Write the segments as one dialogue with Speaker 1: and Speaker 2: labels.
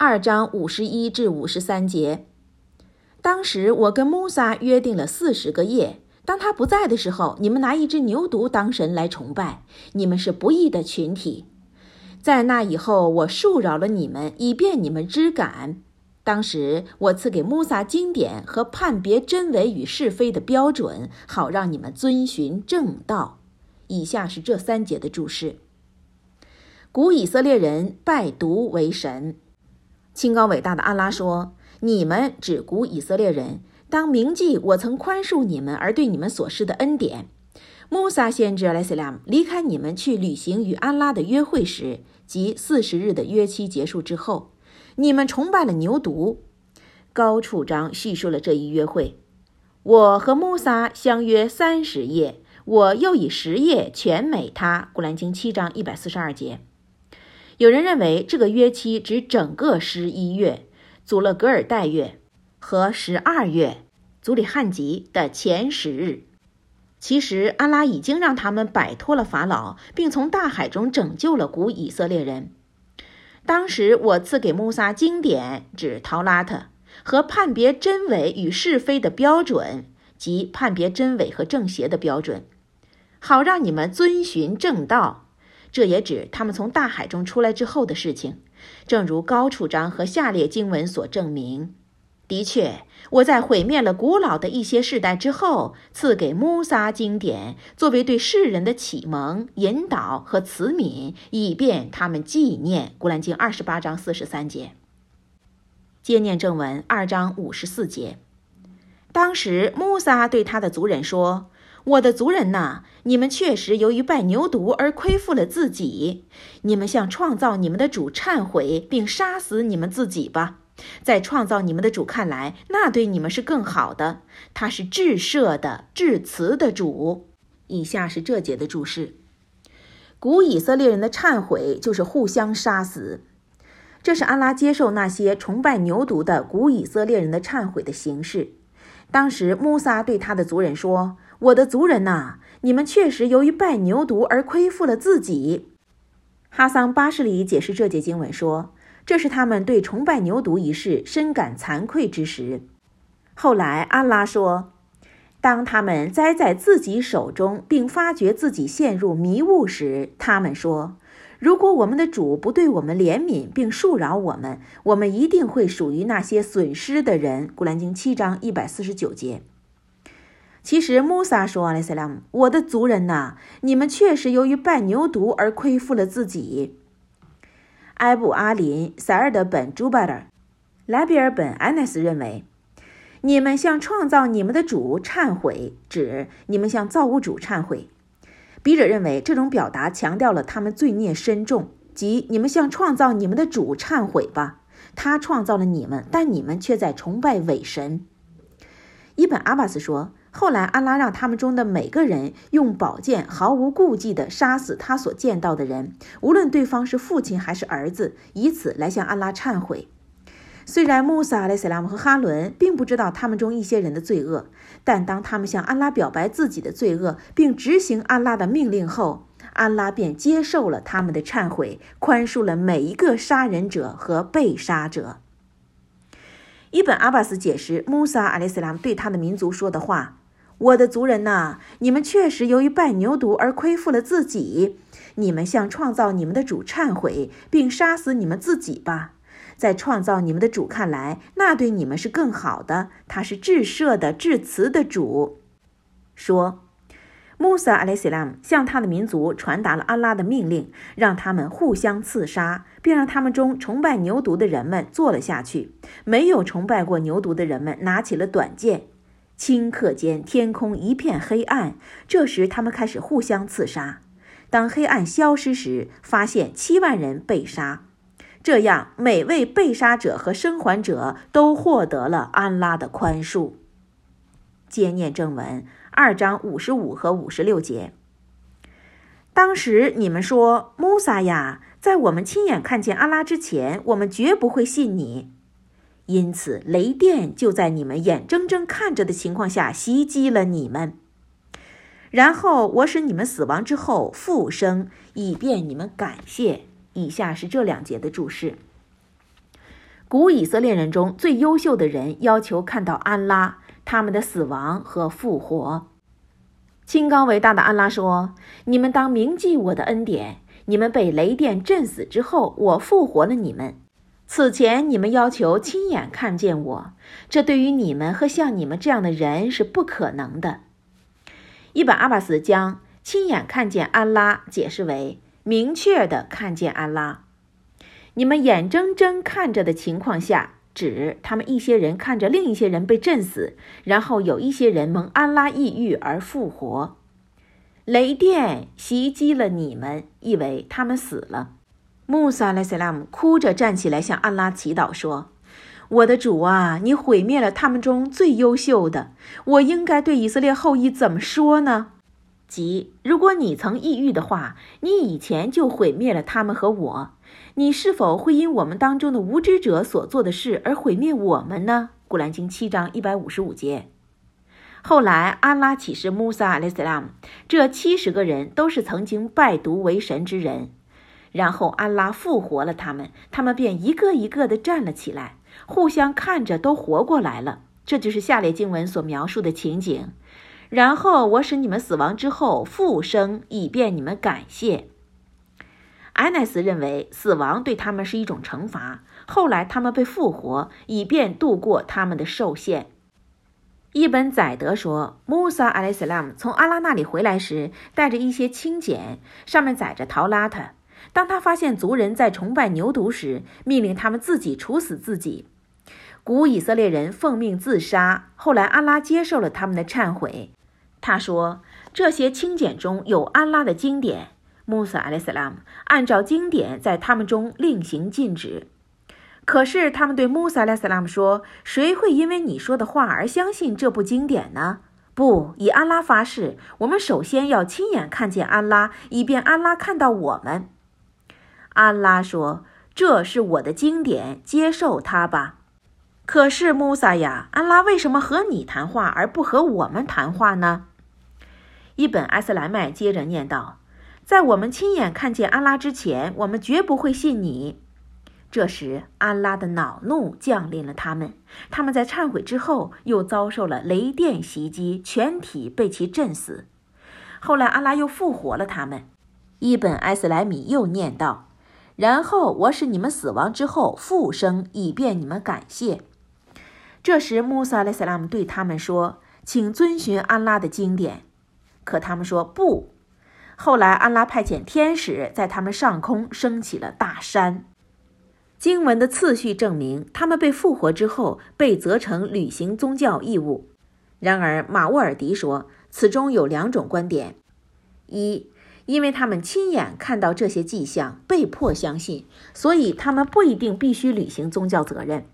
Speaker 1: 二章五十一至五十三节。当时我跟穆萨约定了四十个夜，当他不在的时候，你们拿一只牛犊当神来崇拜，你们是不义的群体。在那以后，我束扰了你们，以便你们知感。当时我赐给穆萨经典和判别真伪与是非的标准，好让你们遵循正道。以下是这三节的注释：古以色列人拜犊为神。清高伟大的安拉说：“你们只顾以色列人，当铭记我曾宽恕你们而对你们所施的恩典。”穆萨先知莱斯拉姆离开你们去履行与安拉的约会时，即四十日的约期结束之后。你们崇拜了牛犊，高处章叙述了这一约会。我和穆萨相约三十夜，我又以十夜全美他。古兰经七章一百四十二节。有人认为这个约期指整个十一月，祖勒格尔代月和十二月，祖里汉吉的前十日。其实，安拉已经让他们摆脱了法老，并从大海中拯救了古以色列人。当时我赐给穆萨经典，指陶拉特和判别真伪与是非的标准，即判别真伪和正邪的标准，好让你们遵循正道。这也指他们从大海中出来之后的事情，正如高处章和下列经文所证明。的确，我在毁灭了古老的一些世代之后，赐给穆萨经典，作为对世人的启蒙、引导和慈悯，以便他们纪念。古兰经二十八章四十三节。接念正文二章五十四节。当时穆萨对他的族人说：“我的族人呐，你们确实由于拜牛犊而亏负了自己，你们向创造你们的主忏悔，并杀死你们自己吧。”在创造你们的主看来，那对你们是更好的。他是至赦的、至慈的主。以下是这节的注释：古以色列人的忏悔就是互相杀死，这是安拉接受那些崇拜牛犊的古以色列人的忏悔的形式。当时穆萨对他的族人说：“我的族人呐，你们确实由于拜牛犊而亏负了自己。”哈桑巴什里解释这节经文说。这是他们对崇拜牛犊一事深感惭愧之时。后来，安拉说：“当他们栽在自己手中，并发觉自己陷入迷雾时，他们说：‘如果我们的主不对我们怜悯并恕饶我们，我们一定会属于那些损失的人。’”古兰经七章一百四十九节。其实，穆萨说：“阿莱塞拉姆，我的族人呐，你们确实由于拜牛犊而亏负了自己。”埃布阿林、塞尔德本·朱巴尔、莱比尔本·安奈斯认为，你们向创造你们的主忏悔，指你们向造物主忏悔。笔者认为，这种表达强调了他们罪孽深重，即你们向创造你们的主忏悔吧。他创造了你们，但你们却在崇拜伪神。伊本·阿巴斯说。后来，安拉让他们中的每个人用宝剑毫无顾忌地杀死他所见到的人，无论对方是父亲还是儿子，以此来向安拉忏悔。虽然穆萨、阿莱塞拉姆和哈伦并不知道他们中一些人的罪恶，但当他们向安拉表白自己的罪恶，并执行安拉的命令后，安拉便接受了他们的忏悔，宽恕了每一个杀人者和被杀者。伊本·阿巴斯解释穆萨·阿里斯拉姆对他的民族说的话。我的族人呐，你们确实由于拜牛犊而亏负了自己。你们向创造你们的主忏悔，并杀死你们自己吧。在创造你们的主看来，那对你们是更好的。他是至赦的、至慈的主。说，穆萨·阿莱西拉姆向他的民族传达了安拉的命令，让他们互相刺杀，并让他们中崇拜牛犊的人们坐了下去。没有崇拜过牛犊的人们拿起了短剑。顷刻间，天空一片黑暗。这时，他们开始互相刺杀。当黑暗消失时，发现七万人被杀。这样，每位被杀者和生还者都获得了安拉的宽恕。接念正文二章五十五和五十六节。当时你们说：“穆萨呀，在我们亲眼看见安拉之前，我们绝不会信你。”因此，雷电就在你们眼睁睁看着的情况下袭击了你们。然后我使你们死亡之后复生，以便你们感谢。以下是这两节的注释：古以色列人中最优秀的人要求看到安拉他们的死亡和复活。清高伟大的安拉说：“你们当铭记我的恩典。你们被雷电震死之后，我复活了你们。此前你们要求亲眼看见我，这对于你们和像你们这样的人是不可能的。”伊本阿巴斯将亲眼看见安拉解释为明确的看见安拉。你们眼睁睁看着的情况下，指他们一些人看着另一些人被震死，然后有一些人蒙安拉抑郁而复活。雷电袭击了你们，意为他们死了。穆萨莱斯拉姆哭着站起来向安拉祈祷说：“我的主啊，你毁灭了他们中最优秀的，我应该对以色列后裔怎么说呢？即如果你曾抑郁的话，你以前就毁灭了他们和我。”你是否会因我们当中的无知者所做的事而毁灭我们呢？古兰经七章一百五十五节。后来，安拉启示穆萨·阿里斯拉姆，这七十个人都是曾经拜读为神之人。然后，安拉复活了他们，他们便一个一个的站了起来，互相看着都活过来了。这就是下列经文所描述的情景。然后，我使你们死亡之后复生，以便你们感谢。安奈斯认为死亡对他们是一种惩罚，后来他们被复活，以便度过他们的受限。伊本宰德说，穆萨·阿莱斯拉姆从阿拉那里回来时，带着一些轻简，上面载着陶拉特。当他发现族人在崇拜牛犊时，命令他们自己处死自己。古以色列人奉命自杀，后来安拉接受了他们的忏悔。他说，这些清简中有安拉的经典。穆萨·阿里斯拉姆按照经典在他们中另行禁止，可是他们对穆萨·阿里斯拉姆说：“谁会因为你说的话而相信这部经典呢？”不，以安拉发誓，我们首先要亲眼看见安拉，以便安拉看到我们。安拉说：“这是我的经典，接受它吧。”可是穆萨呀，安拉为什么和你谈话而不和我们谈话呢？伊本·埃斯莱麦接着念道。在我们亲眼看见安拉之前，我们绝不会信你。这时，安拉的恼怒降临了他们。他们在忏悔之后，又遭受了雷电袭击，全体被其震死。后来，安拉又复活了他们。伊本·埃斯莱米又念道：“然后我使你们死亡之后复生，以便你们感谢。”这时，穆萨·莱斯拉姆对他们说：“请遵循安拉的经典。”可他们说：“不。”后来，安拉派遣天使在他们上空升起了大山。经文的次序证明，他们被复活之后被责成履行宗教义务。然而，马沃尔迪说，此中有两种观点：一，因为他们亲眼看到这些迹象，被迫相信，所以他们不一定必须履行宗教责任；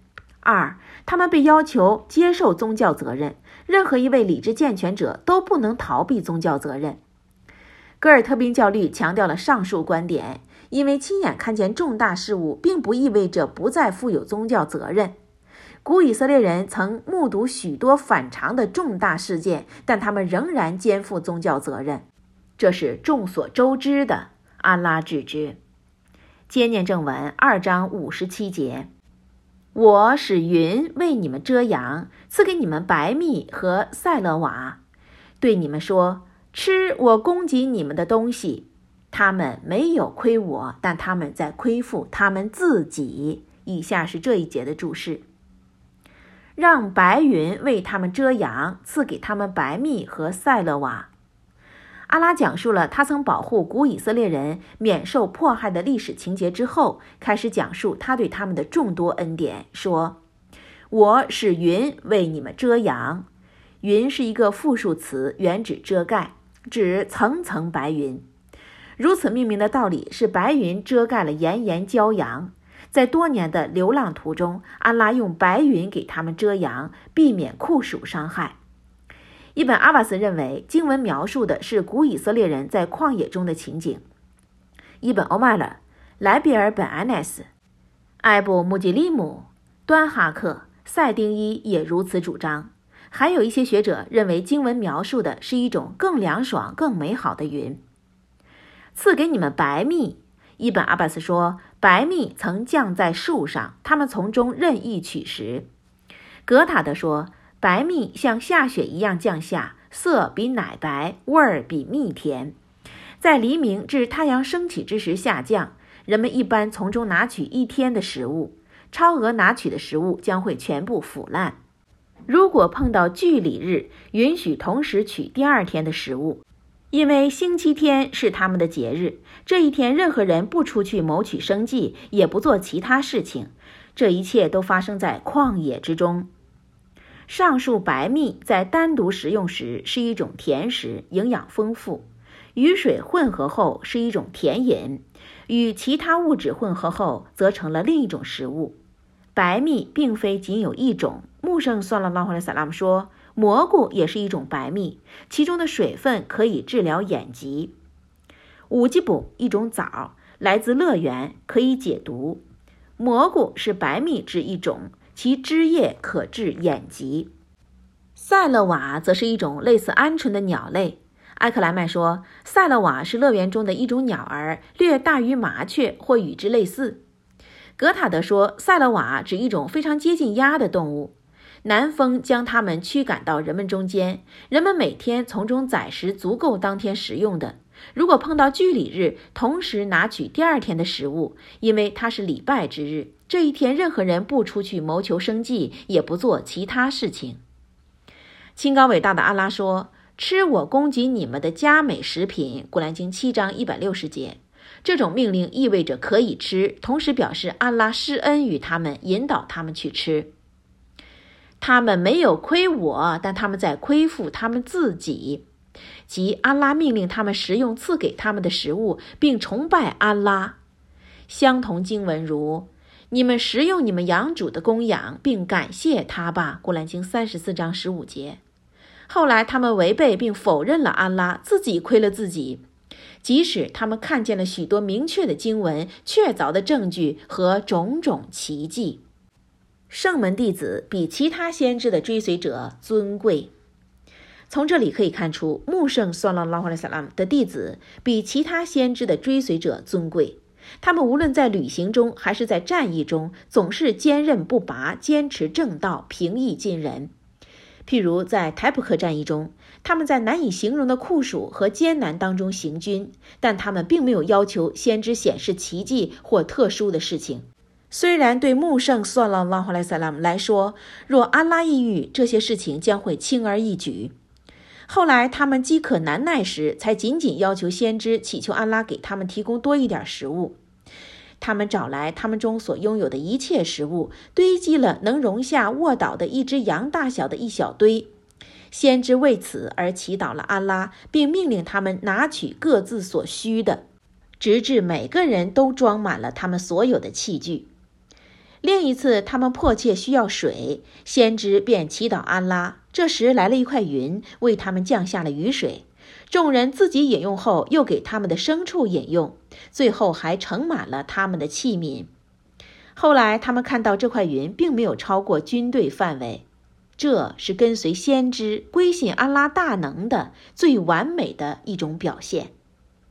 Speaker 1: 二，他们被要求接受宗教责任。任何一位理智健全者都不能逃避宗教责任。戈尔特宾教律强调了上述观点，因为亲眼看见重大事物，并不意味着不再负有宗教责任。古以色列人曾目睹许多反常的重大事件，但他们仍然肩负宗教责任，这是众所周知的。安拉致知。接念正文二章五十七节：我使云为你们遮阳，赐给你们白蜜和塞勒瓦，对你们说。吃我供给你们的东西，他们没有亏我，但他们在亏负他们自己。以下是这一节的注释：让白云为他们遮阳，赐给他们白蜜和塞勒瓦。阿拉讲述了他曾保护古以色列人免受迫害的历史情节之后，开始讲述他对他们的众多恩典，说：“我使云为你们遮阳。”云是一个复数词，原指遮盖。指层层白云，如此命名的道理是白云遮盖了炎炎骄阳。在多年的流浪途中，安拉用白云给他们遮阳，避免酷暑伤害。伊本阿瓦斯认为，经文描述的是古以色列人在旷野中的情景。伊本欧迈勒、莱比尔本安奈斯、艾布穆吉利姆、端哈克、赛丁伊也如此主张。还有一些学者认为，经文描述的是一种更凉爽、更美好的云，赐给你们白蜜。伊本阿巴斯说，白蜜曾降在树上，他们从中任意取食。格塔德说，白蜜像下雪一样降下，色比奶白，味儿比蜜甜，在黎明至太阳升起之时下降。人们一般从中拿取一天的食物，超额拿取的食物将会全部腐烂。如果碰到聚礼日，允许同时取第二天的食物，因为星期天是他们的节日。这一天，任何人不出去谋取生计，也不做其他事情。这一切都发生在旷野之中。上述白蜜在单独食用时是一种甜食，营养丰富；与水混合后是一种甜饮。与其他物质混合后，则成了另一种食物。白蜜并非仅有一种。穆圣算了拉回来萨拉姆说，蘑菇也是一种白蜜，其中的水分可以治疗眼疾。五吉卜一种枣，来自乐园，可以解毒。蘑菇是白蜜之一种，其汁液可治眼疾。塞勒瓦则是一种类似鹌鹑的鸟类。埃克莱曼说，塞勒瓦是乐园中的一种鸟儿，略大于麻雀或与之类似。格塔德说，塞勒瓦指一种非常接近鸭的动物，南风将它们驱赶到人们中间，人们每天从中宰食足够当天食用的。如果碰到居礼日，同时拿取第二天的食物，因为它是礼拜之日，这一天任何人不出去谋求生计，也不做其他事情。清高伟大的阿拉说。吃我供给你们的佳美食品，《古兰经》七章一百六十节。这种命令意味着可以吃，同时表示安拉施恩于他们，引导他们去吃。他们没有亏我，但他们在亏负他们自己。即安拉命令他们食用赐给他们的食物，并崇拜安拉。相同经文如：“你们食用你们养主的供养，并感谢他吧。”《古兰经》三十四章十五节。后来，他们违背并否认了安拉，自己亏了自己。即使他们看见了许多明确的经文、确凿的证据和种种奇迹，圣门弟子比其他先知的追随者尊贵。从这里可以看出，穆圣算拉拉哈莱萨拉姆的弟子比其他先知的追随者尊贵。他们无论在旅行中还是在战役中，总是坚韧不拔，坚持正道，平易近人。譬如在台普克战役中，他们在难以形容的酷暑和艰难当中行军，但他们并没有要求先知显示奇迹或特殊的事情。虽然对穆圣算了拉哈莱萨拉姆来说，若安拉抑郁，这些事情将会轻而易举。后来他们饥渴难耐时，才仅仅要求先知祈求安拉给他们提供多一点食物。他们找来他们中所拥有的一切食物，堆积了能容下卧倒的一只羊大小的一小堆。先知为此而祈祷了安拉，并命令他们拿取各自所需的，直至每个人都装满了他们所有的器具。另一次，他们迫切需要水，先知便祈祷安拉。这时来了一块云，为他们降下了雨水。众人自己饮用后，又给他们的牲畜饮用，最后还盛满了他们的器皿。后来他们看到这块云并没有超过军队范围，这是跟随先知、归信安拉大能的最完美的一种表现。